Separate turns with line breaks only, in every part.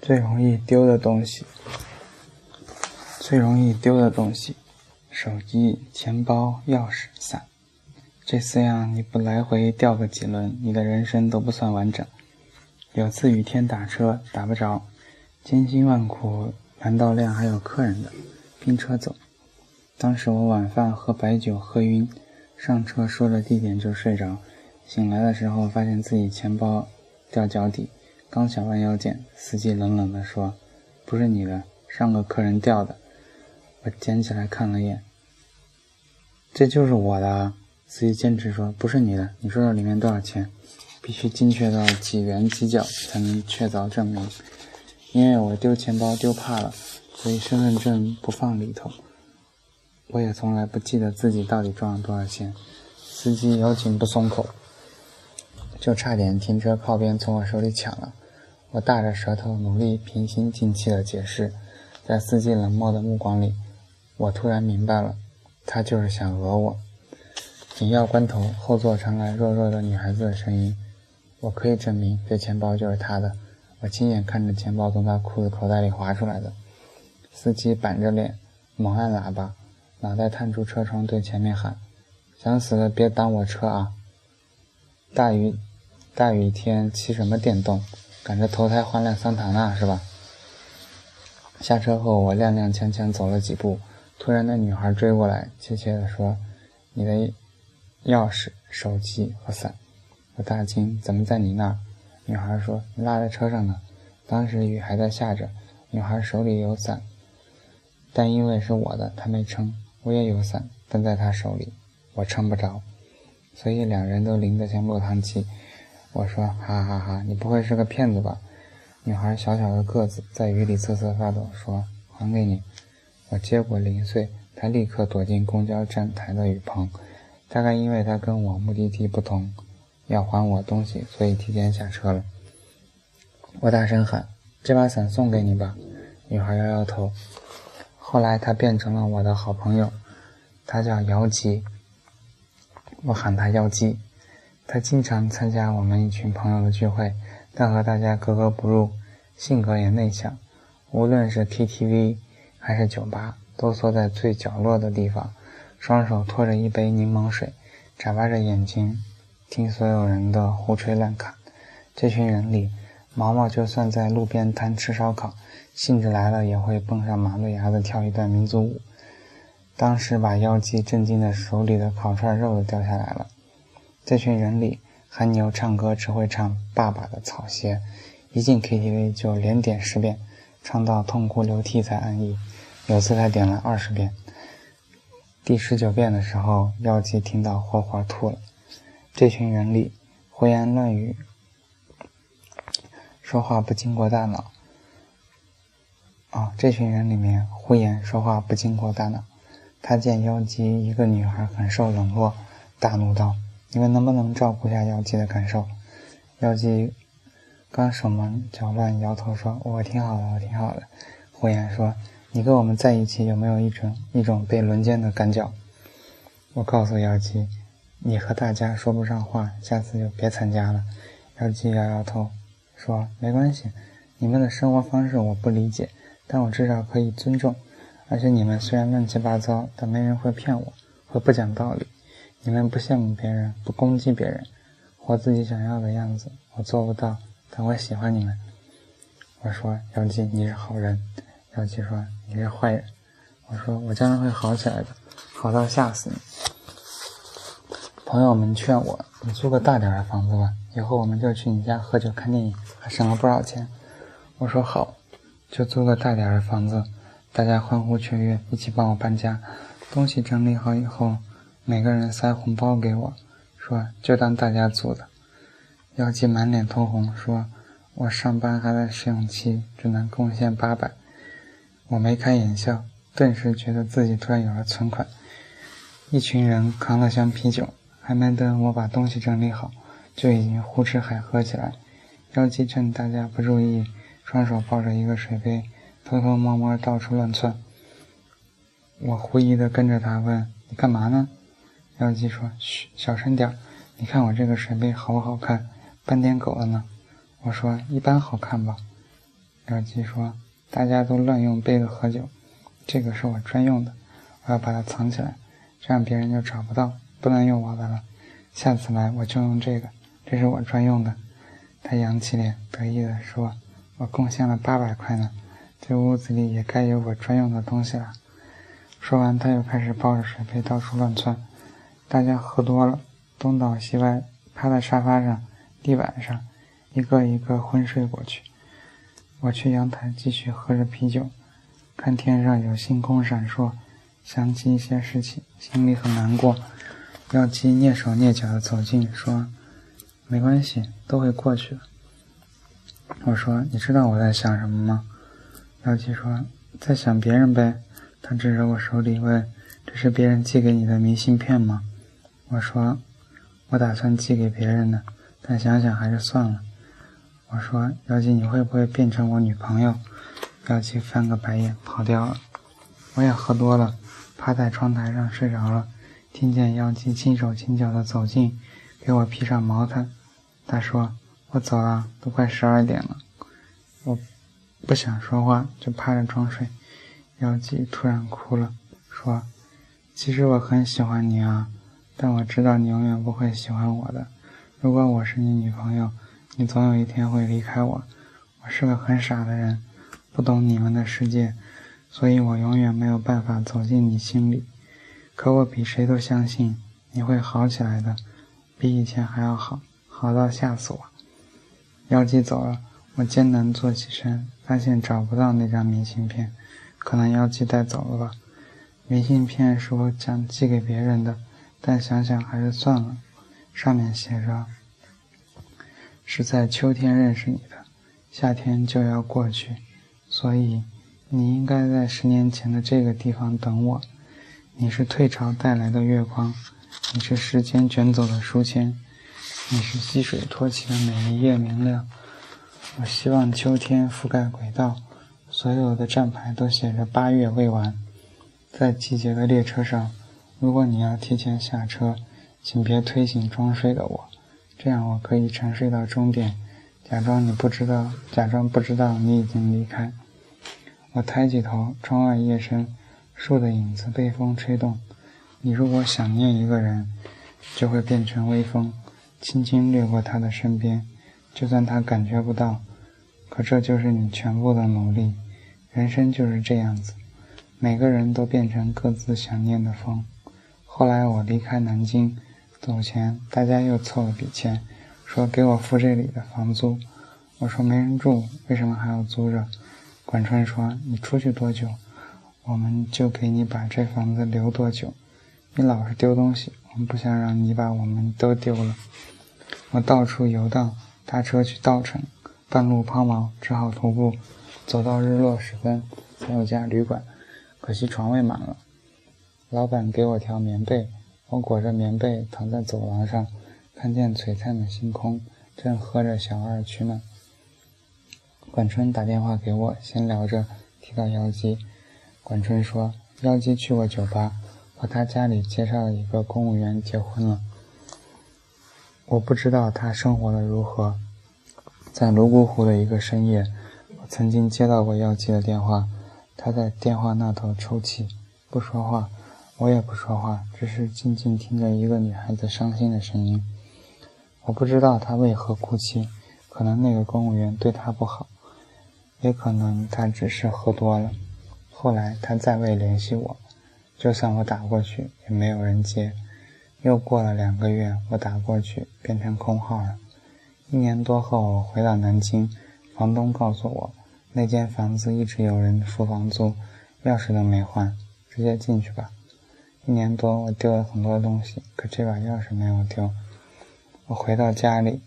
最容易丢的东西，最容易丢的东西，手机、钱包、钥匙、伞，这四样你不来回掉个几轮，你的人生都不算完整。有次雨天打车打不着，千辛万苦拦到辆还有客人的，拼车走。当时我晚饭喝白酒喝晕，上车说了地点就睡着，醒来的时候发现自己钱包掉脚底。刚想弯腰捡，司机冷冷地说：“不是你的，上个客人掉的。”我捡起来看了一眼，这就是我的。司机坚持说：“不是你的，你说说里面多少钱？必须精确到几元几角才能确凿证明。因为我丢钱包丢怕了，所以身份证不放里头。我也从来不记得自己到底装了多少钱。”司机咬紧不松口。就差点停车靠边从我手里抢了，我大着舌头努力平心静气地解释，在司机冷漠的目光里，我突然明白了，他就是想讹我。紧要关头，后座传来弱弱的女孩子的声音：“我可以证明这钱包就是他的，我亲眼看着钱包从他裤子口袋里滑出来的。”司机板着脸，猛按喇叭，脑袋探出车窗对前面喊：“想死了别挡我车啊！”大雨。大雨天骑什么电动？赶着投胎换辆桑塔纳是吧？下车后，我踉踉跄跄走了几步，突然那女孩追过来，怯怯地说：“你的钥匙、手机和伞。”我大惊：“怎么在你那儿？”女孩说：“你落在车上呢。”当时雨还在下着，女孩手里有伞，但因为是我的，她没撑。我也有伞，但在她手里，我撑不着，所以两人都淋得像落汤鸡。我说：“哈哈哈，你不会是个骗子吧？”女孩小小的个子在雨里瑟瑟发抖，说：“还给你。”我接过零碎，她立刻躲进公交站台的雨棚。大概因为她跟我目的地不同，要还我东西，所以提前下车了。我大声喊：“这把伞送给你吧！”女孩摇摇头。后来她变成了我的好朋友，她叫姚吉。我喊她妖姬。他经常参加我们一群朋友的聚会，但和大家格格不入，性格也内向。无论是 KTV 还是酒吧，都缩在最角落的地方，双手托着一杯柠檬水，眨巴着眼睛听所有人的胡吹乱侃。这群人里，毛毛就算在路边摊吃烧烤，兴致来了也会蹦上马路牙子跳一段民族舞。当时把妖姬震惊的手里的烤串肉都掉下来了。这群人里，韩牛唱歌只会唱《爸爸的草鞋》，一进 KTV 就连点十遍，唱到痛哭流涕才安逸。有次他点了二十遍，第十九遍的时候，妖姬听到活活吐了。这群人里，胡言乱语，说话不经过大脑。啊，这群人里面胡言说话不经过大脑。他见妖姬一个女孩很受冷落，大怒道。你们能不能照顾一下妖姬的感受？妖姬刚手忙脚乱，摇头说：“我挺好的，我挺好的。”胡言说：“你跟我们在一起有没有一种一种被轮奸的感觉？”我告诉妖姬：“你和大家说不上话，下次就别参加了。”妖姬摇摇头说：“没关系，你们的生活方式我不理解，但我至少可以尊重。而且你们虽然乱七八糟，但没人会骗我，会不讲道理。”你们不羡慕别人，不攻击别人，活自己想要的样子，我做不到，但我喜欢你们。我说妖姬你是好人，妖姬说你是坏人。我说我将来会好起来的，好到吓死你。朋友们劝我，你租个大点的房子吧，以后我们就去你家喝酒看电影，还省了不少钱。我说好，就租个大点的房子。大家欢呼雀跃，一起帮我搬家，东西整理好以后。每个人塞红包给我，说就当大家租的。妖姬满脸通红，说：“我上班还在试用期，只能贡献八百。”我眉开眼笑，顿时觉得自己突然有了存款。一群人扛了箱啤酒，还没等我把东西整理好，就已经胡吃海喝起来。妖姬趁大家不注意，双手抱着一个水杯，偷偷摸摸到处乱窜。我狐疑地跟着他问：“你干嘛呢？”妖姬说：“嘘，小声点儿。你看我这个水杯好不好看？斑点狗了呢。”我说：“一般好看吧。”妖姬说：“大家都乱用杯子喝酒，这个是我专用的，我要把它藏起来，这样别人就找不到，不能用我的了。下次来我就用这个，这是我专用的。”他扬起脸，得意地说：“我贡献了八百块呢，这屋子里也该有我专用的东西了。”说完，他又开始抱着水杯到处乱窜。大家喝多了，东倒西歪，趴在沙发上、地板上，一个一个昏睡过去。我去阳台继续喝着啤酒，看天上有星空闪烁，想起一些事情，心里很难过。妖姬蹑手蹑脚的走近，说：“没关系，都会过去的。”我说：“你知道我在想什么吗？”妖姬说：“在想别人呗。”他指着我手里问：“这是别人寄给你的明信片吗？”我说：“我打算寄给别人的，但想想还是算了。”我说：“妖姬，你会不会变成我女朋友？”妖姬翻个白眼，跑掉了。我也喝多了，趴在窗台上睡着了。听见妖姬轻手轻脚的走近，给我披上毛毯。他说：“我走了，都快十二点了。”我不想说话，就趴着装睡。妖姬突然哭了，说：“其实我很喜欢你啊，但我知道你永远不会喜欢我的。如果我是你女朋友。”你总有一天会离开我，我是个很傻的人，不懂你们的世界，所以我永远没有办法走进你心里。可我比谁都相信你会好起来的，比以前还要好，好到吓死我。妖姬走了，我艰难坐起身，发现找不到那张明信片，可能妖姬带走了吧。明信片是我想寄给别人的，但想想还是算了，上面写着。是在秋天认识你的，夏天就要过去，所以你应该在十年前的这个地方等我。你是退潮带来的月光，你是时间卷走的书签，你是溪水托起的每一页明亮。我希望秋天覆盖轨道，所有的站牌都写着八月未完。在季节的列车上，如果你要提前下车，请别推醒装睡的我。这样我可以沉睡到终点，假装你不知道，假装不知道你已经离开。我抬起头，窗外夜深，树的影子被风吹动。你如果想念一个人，就会变成微风，轻轻掠过他的身边，就算他感觉不到。可这就是你全部的努力。人生就是这样子，每个人都变成各自想念的风。后来我离开南京。走前，大家又凑了笔钱，说给我付这里的房租。我说没人住，为什么还要租着？管川说你出去多久，我们就给你把这房子留多久。你老是丢东西，我们不想让你把我们都丢了。我到处游荡，搭车去稻城，半路抛锚，只好徒步，走到日落时分才有家旅馆，可惜床位满了。老板给我条棉被。我裹着棉被躺在走廊上，看见璀璨的星空，正喝着小二曲呢。管春打电话给我，闲聊着提到妖姬。管春说，妖姬去过酒吧，和他家里介绍了一个公务员结婚了。我不知道他生活的如何。在泸沽湖的一个深夜，我曾经接到过妖姬的电话，他在电话那头抽泣，不说话。我也不说话，只是静静听着一个女孩子伤心的声音。我不知道她为何哭泣，可能那个公务员对她不好，也可能她只是喝多了。后来她再未联系我，就算我打过去也没有人接。又过了两个月，我打过去变成空号了。一年多后，我回到南京，房东告诉我，那间房子一直有人付房租，钥匙都没换，直接进去吧。一年多，我丢了很多东西，可这把钥匙没有丢。我回到家里，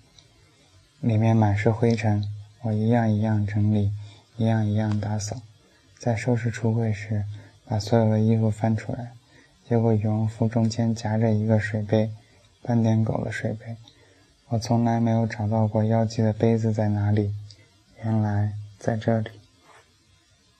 里面满是灰尘，我一样一样整理，一样一样打扫。在收拾橱柜时，把所有的衣服翻出来，结果羽绒服中间夹着一个水杯，斑点狗的水杯。我从来没有找到过妖姬的杯子在哪里，原来在这里。